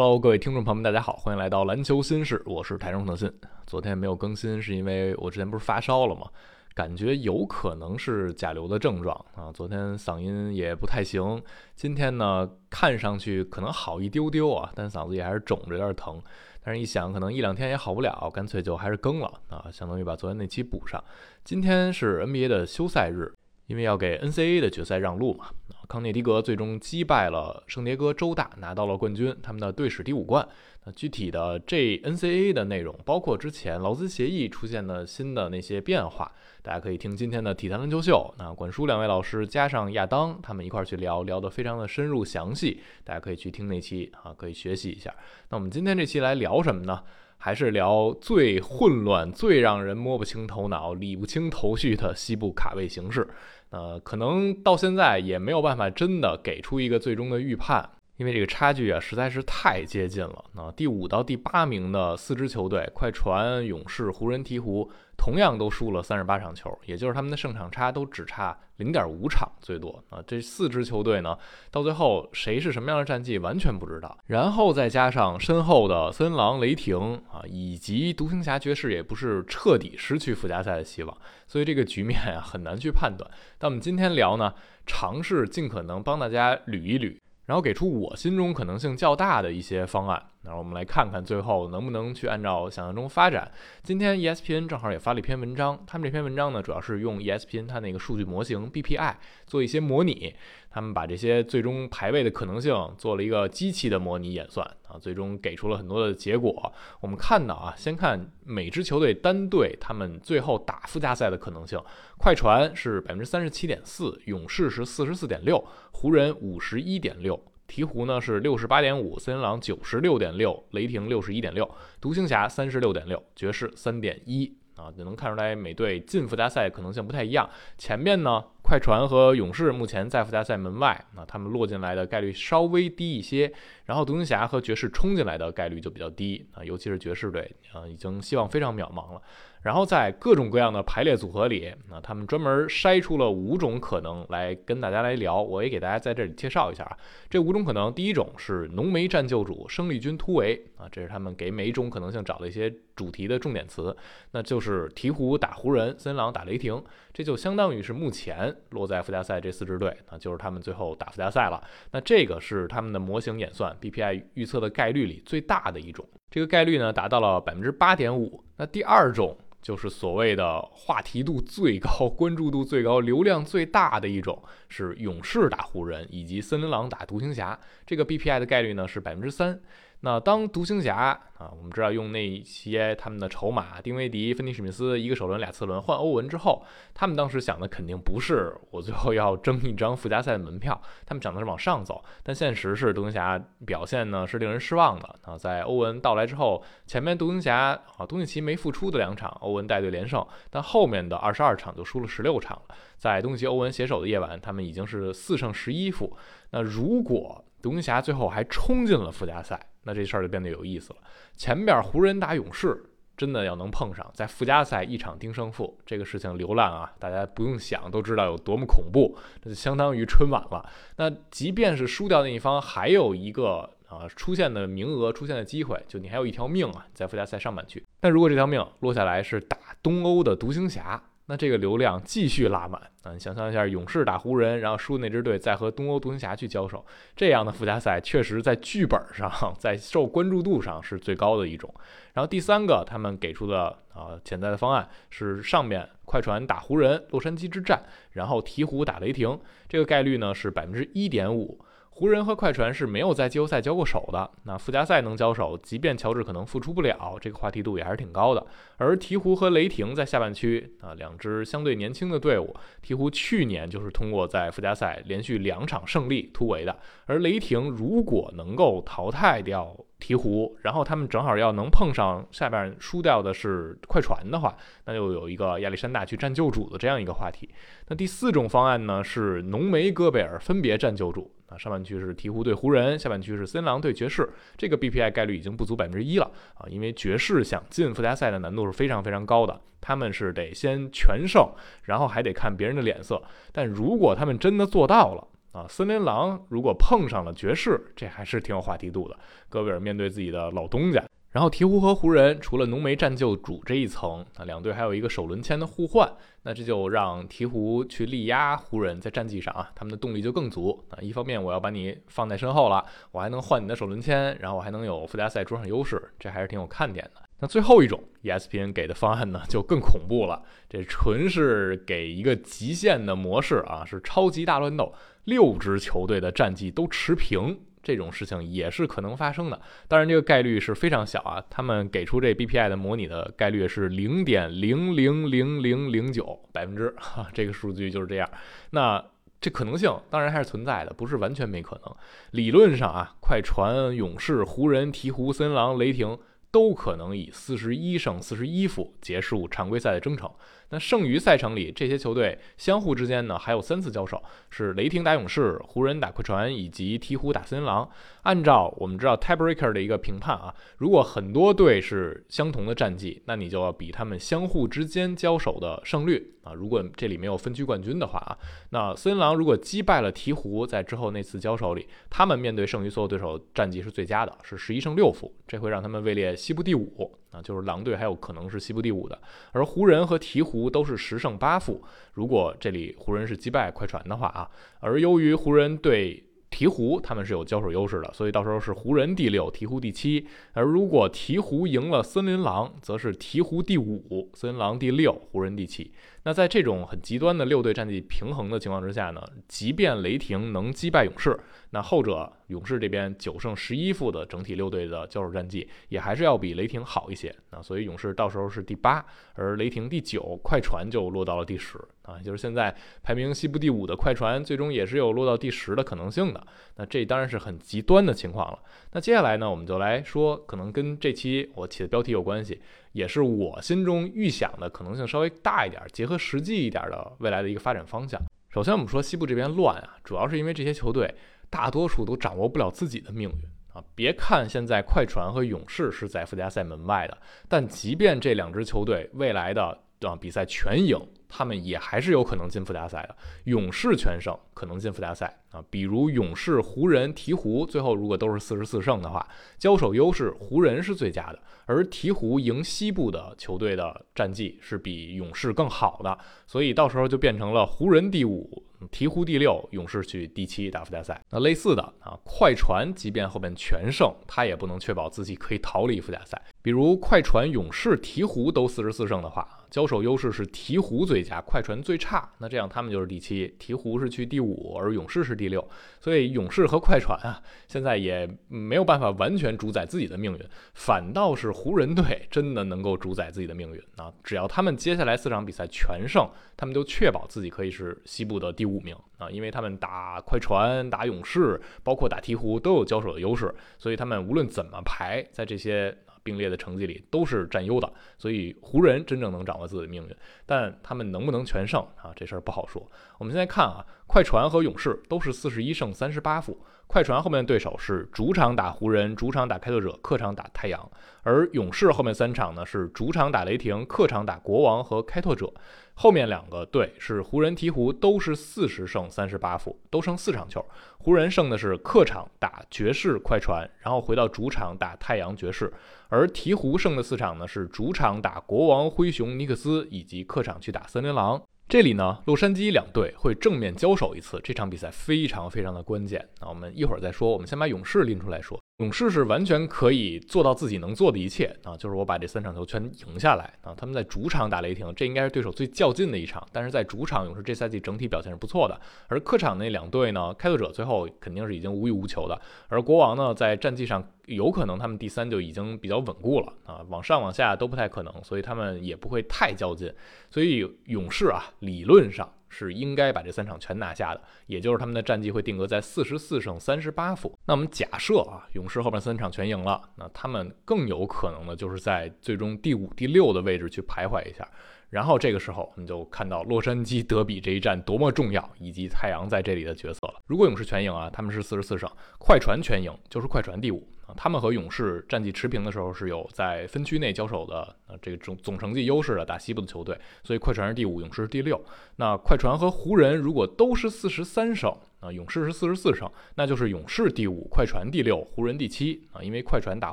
Hello，各位听众朋友们，大家好，欢迎来到篮球新事，我是台中特信。昨天没有更新，是因为我之前不是发烧了吗？感觉有可能是甲流的症状啊。昨天嗓音也不太行，今天呢看上去可能好一丢丢啊，但嗓子也还是肿着，有点疼。但是一想，可能一两天也好不了，干脆就还是更了啊，相当于把昨天那期补上。今天是 NBA 的休赛日，因为要给 NCAA 的决赛让路嘛。康涅狄格最终击败了圣迭戈州大，拿到了冠军，他们的队史第五冠。那具体的这 NCAA 的内容，包括之前劳资协议出现的新的那些变化，大家可以听今天的体坛篮球秀。那管叔两位老师加上亚当，他们一块儿去聊聊得非常的深入详细，大家可以去听那期啊，可以学习一下。那我们今天这期来聊什么呢？还是聊最混乱、最让人摸不清头脑、理不清头绪的西部卡位形势。呃，可能到现在也没有办法真的给出一个最终的预判，因为这个差距啊实在是太接近了。那第五到第八名的四支球队，快船、勇士、湖人、鹈鹕，同样都输了三十八场球，也就是他们的胜场差都只差零点五场最多啊。这四支球队呢，到最后谁是什么样的战绩完全不知道。然后再加上身后的森狼、雷霆啊，以及独行侠、爵士，也不是彻底失去附加赛的希望。所以这个局面啊很难去判断。但我们今天聊呢，尝试尽可能帮大家捋一捋，然后给出我心中可能性较大的一些方案。那我们来看看最后能不能去按照想象中发展。今天 ESPN 正好也发了一篇文章，他们这篇文章呢主要是用 ESPN 它那个数据模型 BPI 做一些模拟，他们把这些最终排位的可能性做了一个机器的模拟演算啊，最终给出了很多的结果。我们看到啊，先看每支球队单队他们最后打附加赛的可能性，快船是百分之三十七点四，勇士是四十四点六，湖人五十一点六。鹈鹕呢是六十八点五，森林狼九十六点六，雷霆六十一点六，独行侠三十六点六，爵士三点一啊，就能看出来每队进附加赛可能性不太一样。前面呢，快船和勇士目前在附加赛门外，那他们落进来的概率稍微低一些。然后独行侠和爵士冲进来的概率就比较低啊，尤其是爵士队啊，已经希望非常渺茫了。然后在各种各样的排列组合里，那他们专门筛出了五种可能来跟大家来聊，我也给大家在这里介绍一下啊。这五种可能，第一种是浓眉战救主，生力军突围啊，这是他们给每一种可能性找了一些主题的重点词，那就是鹈鹕打湖人，森林狼打雷霆，这就相当于是目前落在附加赛这四支队，那就是他们最后打附加赛了。那这个是他们的模型演算。BPI 预测的概率里最大的一种，这个概率呢达到了百分之八点五。那第二种就是所谓的话题度最高、关注度最高、流量最大的一种，是勇士打湖人以及森林狼打独行侠，这个 BPI 的概率呢是百分之三。那当独行侠啊，我们知道用那些他们的筹码，丁威迪、芬尼史密斯一个首轮俩次轮换欧文之后，他们当时想的肯定不是我最后要争一张附加赛的门票，他们想的是往上走。但现实是独行侠表现呢是令人失望的啊，在欧文到来之后，前面独行侠啊东契奇没复出的两场，欧文带队连胜，但后面的二十二场就输了十六场了。在东契奇欧文携手的夜晚，他们已经是四胜十一负。那如果独行侠最后还冲进了附加赛，那这事儿就变得有意思了。前边湖人打勇士，真的要能碰上，在附加赛一场定胜负，这个事情流浪啊，大家不用想都知道有多么恐怖，那就相当于春晚了。那即便是输掉那一方，还有一个啊出现的名额、出现的机会，就你还有一条命啊，在附加赛上半区。但如果这条命落下来是打东欧的独行侠。那这个流量继续拉满啊！你想象一下，勇士打湖人，然后输那支队再和东欧独行侠去交手，这样的附加赛确实在剧本上，在受关注度上是最高的一种。然后第三个，他们给出的啊潜在的方案是上面快船打湖人，洛杉矶之战，然后鹈鹕打雷霆，这个概率呢是百分之一点五。湖人和快船是没有在季后赛交过手的，那附加赛能交手，即便乔治可能复出不了，这个话题度也还是挺高的。而鹈鹕和雷霆在下半区啊，两支相对年轻的队伍，鹈鹕去年就是通过在附加赛连续两场胜利突围的，而雷霆如果能够淘汰掉鹈鹕，然后他们正好要能碰上下边输掉的是快船的话，那就有一个亚历山大去占救主的这样一个话题。那第四种方案呢，是浓眉戈贝尔分别占救主。啊，上半区是鹈鹕对湖人，下半区是森林狼对爵士。这个 BPI 概率已经不足百分之一了啊，因为爵士想进附加赛的难度是非常非常高的，他们是得先全胜，然后还得看别人的脸色。但如果他们真的做到了啊。森林狼如果碰上了爵士，这还是挺有话题度的。戈贝尔面对自己的老东家。然后鹈鹕和湖人除了浓眉战就主这一层，啊，两队还有一个首轮签的互换，那这就让鹈鹕去力压湖人，在战绩上啊，他们的动力就更足啊。一方面我要把你放在身后了，我还能换你的首轮签，然后我还能有附加赛主场优势，这还是挺有看点的。那最后一种 ESPN 给的方案呢，就更恐怖了，这纯是给一个极限的模式啊，是超级大乱斗，六支球队的战绩都持平。这种事情也是可能发生的，当然这个概率是非常小啊。他们给出这 BPI 的模拟的概率是零点零零零零零九百分之，哈，这个数据就是这样。那这可能性当然还是存在的，不是完全没可能。理论上啊，快船、勇士、湖人、鹈鹕、森狼、雷霆都可能以四十一胜四十一负结束常规赛的征程。那剩余赛程里，这些球队相互之间呢还有三次交手，是雷霆打勇士、湖人打快船以及鹈鹕打森林狼。按照我们知道 tiebreaker 的一个评判啊，如果很多队是相同的战绩，那你就要比他们相互之间交手的胜率啊。如果这里没有分区冠军的话啊，那森林狼如果击败了鹈鹕，在之后那次交手里，他们面对剩余所有对手战绩是最佳的，是十一胜六负，这会让他们位列西部第五啊，就是狼队还有可能是西部第五的。而湖人和鹈鹕。都是十胜八负，如果这里湖人是击败快船的话啊，而由于湖人对鹈鹕他们是有交手优势的，所以到时候是湖人第六，鹈鹕第七。而如果鹈鹕赢了森林狼，则是鹈鹕第五，森林狼第六，湖人第七。那在这种很极端的六队战绩平衡的情况之下呢，即便雷霆能击败勇士，那后者勇士这边九胜十一负的整体六队的交手战绩，也还是要比雷霆好一些啊。所以勇士到时候是第八，而雷霆第九，快船就落到了第十啊。就是现在排名西部第五的快船，最终也是有落到第十的可能性的。那这当然是很极端的情况了。那接下来呢，我们就来说，可能跟这期我起的标题有关系。也是我心中预想的可能性稍微大一点，结合实际一点的未来的一个发展方向。首先，我们说西部这边乱啊，主要是因为这些球队大多数都掌握不了自己的命运啊。别看现在快船和勇士是在附加赛门外的，但即便这两支球队未来的啊比赛全赢。他们也还是有可能进附加赛的。勇士全胜可能进附加赛啊，比如勇士、湖人、鹈鹕，最后如果都是四十四胜的话，交手优势湖人是最佳的，而鹈鹕赢西部的球队的战绩是比勇士更好的，所以到时候就变成了湖人第五。鹈鹕第六，勇士去第七打附加赛。那类似的啊，快船即便后面全胜，他也不能确保自己可以逃离附加赛。比如快船、勇士、鹈鹕都四十四胜的话，交手优势是鹈鹕最佳，快船最差。那这样他们就是第七，鹈鹕是去第五，而勇士是第六。所以勇士和快船啊，现在也没有办法完全主宰自己的命运，反倒是湖人队真的能够主宰自己的命运啊！只要他们接下来四场比赛全胜，他们就确保自己可以是西部的第五名啊，因为他们打快船、打勇士，包括打鹈鹕都有交手的优势，所以他们无论怎么排，在这些。并列的成绩里都是占优的，所以湖人真正能掌握自己的命运，但他们能不能全胜啊？这事儿不好说。我们现在看啊，快船和勇士都是四十一胜三十八负。快船后面的对手是主场打湖人，主场打开拓者，客场打太阳；而勇士后面三场呢是主场打雷霆，客场打国王和开拓者。后面两个队是湖人、鹈鹕，都是四十胜三十八负，都剩四场球。湖人胜的是客场打爵士、快船，然后回到主场打太阳、爵士；而鹈鹕胜的四场呢是主场打国王、灰熊、尼克斯，以及客场去打森林狼。这里呢，洛杉矶两队会正面交手一次，这场比赛非常非常的关键。那我们一会儿再说，我们先把勇士拎出来说。勇士是完全可以做到自己能做的一切啊，就是我把这三场球全赢下来啊。他们在主场打雷霆，这应该是对手最较劲的一场。但是在主场，勇士这赛季整体表现是不错的。而客场那两队呢，开拓者最后肯定是已经无欲无求的，而国王呢，在战绩上有可能他们第三就已经比较稳固了啊，往上往下都不太可能，所以他们也不会太较劲。所以勇士啊，理论上。是应该把这三场全拿下的，也就是他们的战绩会定格在四十四胜三十八负。那我们假设啊，勇士后面三场全赢了，那他们更有可能的就是在最终第五、第六的位置去徘徊一下。然后这个时候，我们就看到洛杉矶德比这一战多么重要，以及太阳在这里的角色了。如果勇士全赢啊，他们是四十四胜；快船全赢就是快船第五。他们和勇士战绩持平的时候是有在分区内交手的，呃，这个总总成绩优势的打西部的球队，所以快船是第五，勇士是第六。那快船和湖人如果都是四十三胜，啊，勇士是四十四胜，那就是勇士第五，快船第六，湖人第七啊，因为快船打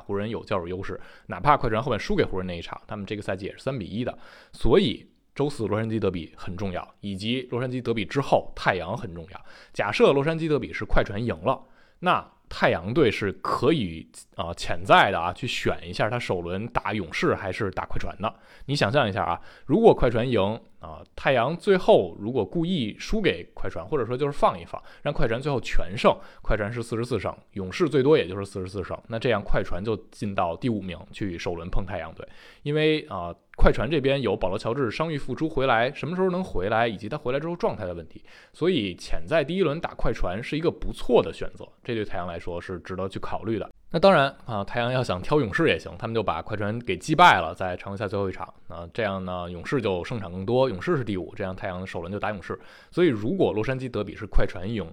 湖人有较有优势，哪怕快船后面输给湖人那一场，他们这个赛季也是三比一的，所以。周四洛杉矶德比很重要，以及洛杉矶德比之后太阳很重要。假设洛杉矶德比是快船赢了，那太阳队是可以啊潜在的啊去选一下他首轮打勇士还是打快船的。你想象一下啊，如果快船赢。啊，太阳最后如果故意输给快船，或者说就是放一放，让快船最后全胜，快船是四十四胜，勇士最多也就是四十四胜，那这样快船就进到第五名去首轮碰太阳队，因为啊，快船这边有保罗乔治伤愈复出回来，什么时候能回来，以及他回来之后状态的问题，所以潜在第一轮打快船是一个不错的选择，这对太阳来说是值得去考虑的。那当然啊，太阳要想挑勇士也行，他们就把快船给击败了，在常规赛最后一场。那这样呢，勇士就胜场更多，勇士是第五，这样太阳首轮就打勇士。所以如果洛杉矶德比是快船赢，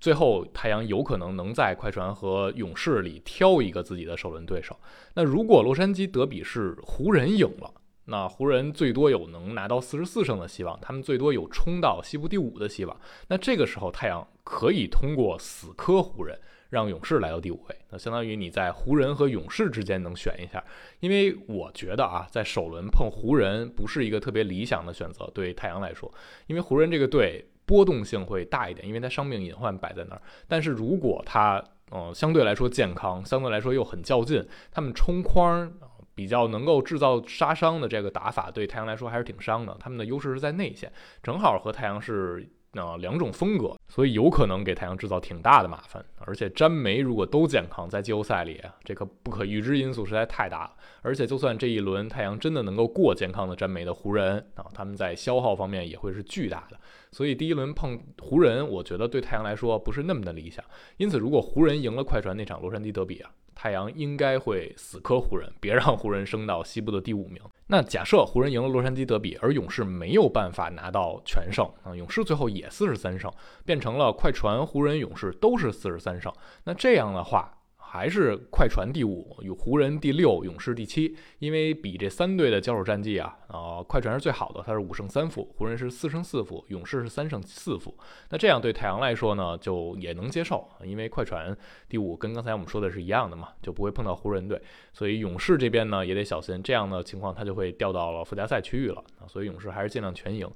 最后太阳有可能能在快船和勇士里挑一个自己的首轮对手。那如果洛杉矶德比是湖人赢了，那湖人最多有能拿到四十四胜的希望，他们最多有冲到西部第五的希望。那这个时候太阳可以通过死磕湖人。让勇士来到第五位，那相当于你在湖人和勇士之间能选一下，因为我觉得啊，在首轮碰湖人不是一个特别理想的选择，对太阳来说，因为湖人这个队波动性会大一点，因为他伤病隐患摆在那儿。但是如果他嗯相对来说健康，相对来说又很较劲，他们冲框比较能够制造杀伤的这个打法，对太阳来说还是挺伤的。他们的优势是在内线，正好和太阳是。啊，两种风格，所以有可能给太阳制造挺大的麻烦。而且詹梅如果都健康，在季后赛里，这个不可预知因素实在太大了。而且就算这一轮太阳真的能够过健康的詹梅的湖人啊，他们在消耗方面也会是巨大的。所以第一轮碰湖人，我觉得对太阳来说不是那么的理想。因此，如果湖人赢了快船那场洛杉矶德比啊。太阳应该会死磕湖人，别让湖人升到西部的第五名。那假设湖人赢了洛杉矶德比，而勇士没有办法拿到全胜啊，勇士最后也四十三胜，变成了快船、湖人、勇士都是四十三胜。那这样的话。还是快船第五，与湖人第六，勇士第七。因为比这三队的交手战绩啊，啊，快船是最好的，它是五胜三负，湖人是四胜四负，勇士是三胜四负。那这样对太阳来说呢，就也能接受，因为快船第五跟刚才我们说的是一样的嘛，就不会碰到湖人队。所以勇士这边呢也得小心，这样的情况他就会掉到了附加赛区域了啊。所以勇士还是尽量全赢。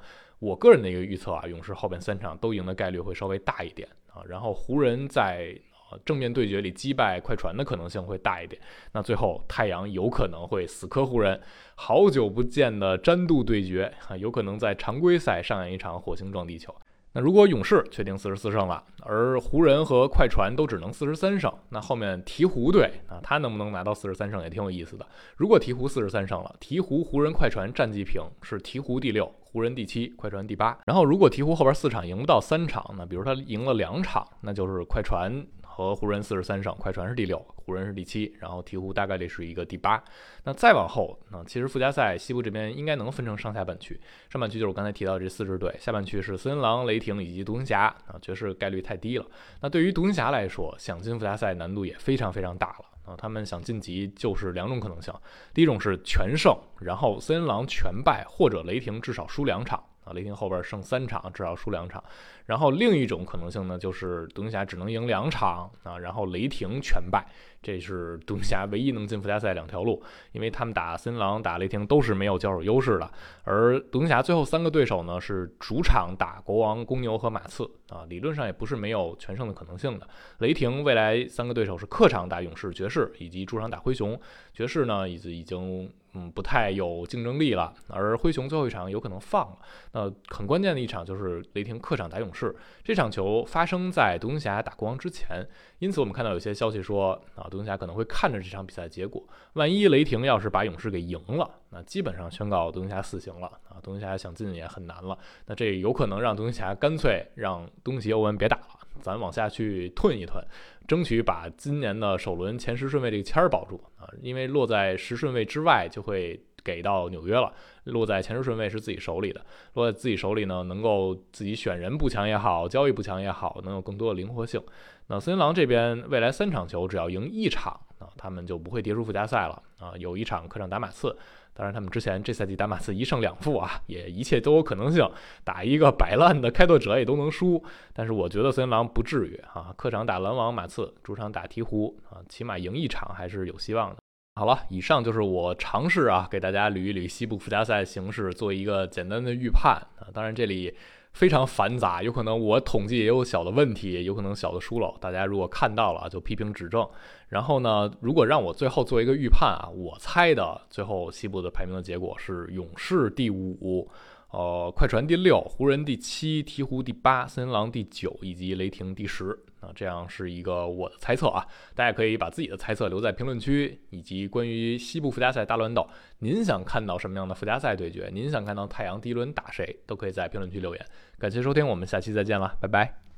我个人的一个预测啊，勇士后边三场都赢的概率会稍微大一点啊。然后湖人在。正面对决里击败快船的可能性会大一点，那最后太阳有可能会死磕湖人，好久不见的詹度对决啊，有可能在常规赛上演一场火星撞地球。那如果勇士确定四十四胜了，而湖人和快船都只能四十三胜，那后面鹈鹕队啊，他能不能拿到四十三胜也挺有意思的。如果鹈鹕四十三胜了，鹈鹕、湖人、快船战绩平，是鹈鹕第六，湖人第七，快船第八。然后如果鹈鹕后边四场赢不到三场，那比如他赢了两场，那就是快船。和湖人四十三胜，快船是第六，湖人是第七，然后鹈鹕大概率是一个第八。那再往后，那其实附加赛西部这边应该能分成上下半区，上半区就是我刚才提到这四支队，下半区是森林狼、雷霆以及独行侠啊，爵士概率太低了。那对于独行侠来说，想进附加赛难度也非常非常大了啊，他们想晋级就是两种可能性，第一种是全胜，然后森林狼全败，或者雷霆至少输两场。啊，雷霆后边胜三场，至少输两场。然后另一种可能性呢，就是独行侠只能赢两场啊，然后雷霆全败。这是独行侠唯一能进附加赛两条路，因为他们打森林狼、打雷霆都是没有交手优势的。而独行侠最后三个对手呢，是主场打国王、公牛和马刺啊，理论上也不是没有全胜的可能性的。雷霆未来三个对手是客场打勇士、爵士，以及主场打灰熊。爵士呢，已经已经。嗯，不太有竞争力了。而灰熊最后一场有可能放了。那很关键的一场就是雷霆客场打勇士。是这场球发生在独行侠打国王之前，因此我们看到有些消息说啊，独行侠可能会看着这场比赛结果。万一雷霆要是把勇士给赢了，那基本上宣告独行侠死刑了啊！独行侠想进也很难了。那这有可能让独行侠干脆让东契欧文别打了，咱往下去吞一吞。争取把今年的首轮前十顺位这个签儿保住啊，因为落在十顺位之外就会给到纽约了，落在前十顺位是自己手里的，落在自己手里呢，能够自己选人不强也好，交易不强也好，能有更多的灵活性。那森林狼这边未来三场球只要赢一场啊，他们就不会跌出附加赛了啊。有一场客场打马刺，当然他们之前这赛季打马刺一胜两负啊，也一切都有可能性。打一个摆烂的开拓者也都能输，但是我觉得森林狼不至于啊。客场打篮网、马刺，主场打鹈鹕啊，起码赢一场还是有希望的。好了，以上就是我尝试啊，给大家捋一捋西部附加赛形势，做一个简单的预判啊。当然这里。非常繁杂，有可能我统计也有小的问题，有可能小的疏漏。大家如果看到了，就批评指正。然后呢，如果让我最后做一个预判啊，我猜的最后西部的排名的结果是勇士第五。呃，快船第六，湖人第七，鹈鹕第八，森林狼第九，以及雷霆第十。啊，这样是一个我的猜测啊，大家可以把自己的猜测留在评论区，以及关于西部附加赛大乱斗，您想看到什么样的附加赛对决？您想看到太阳第一轮打谁？都可以在评论区留言。感谢收听，我们下期再见了，拜拜。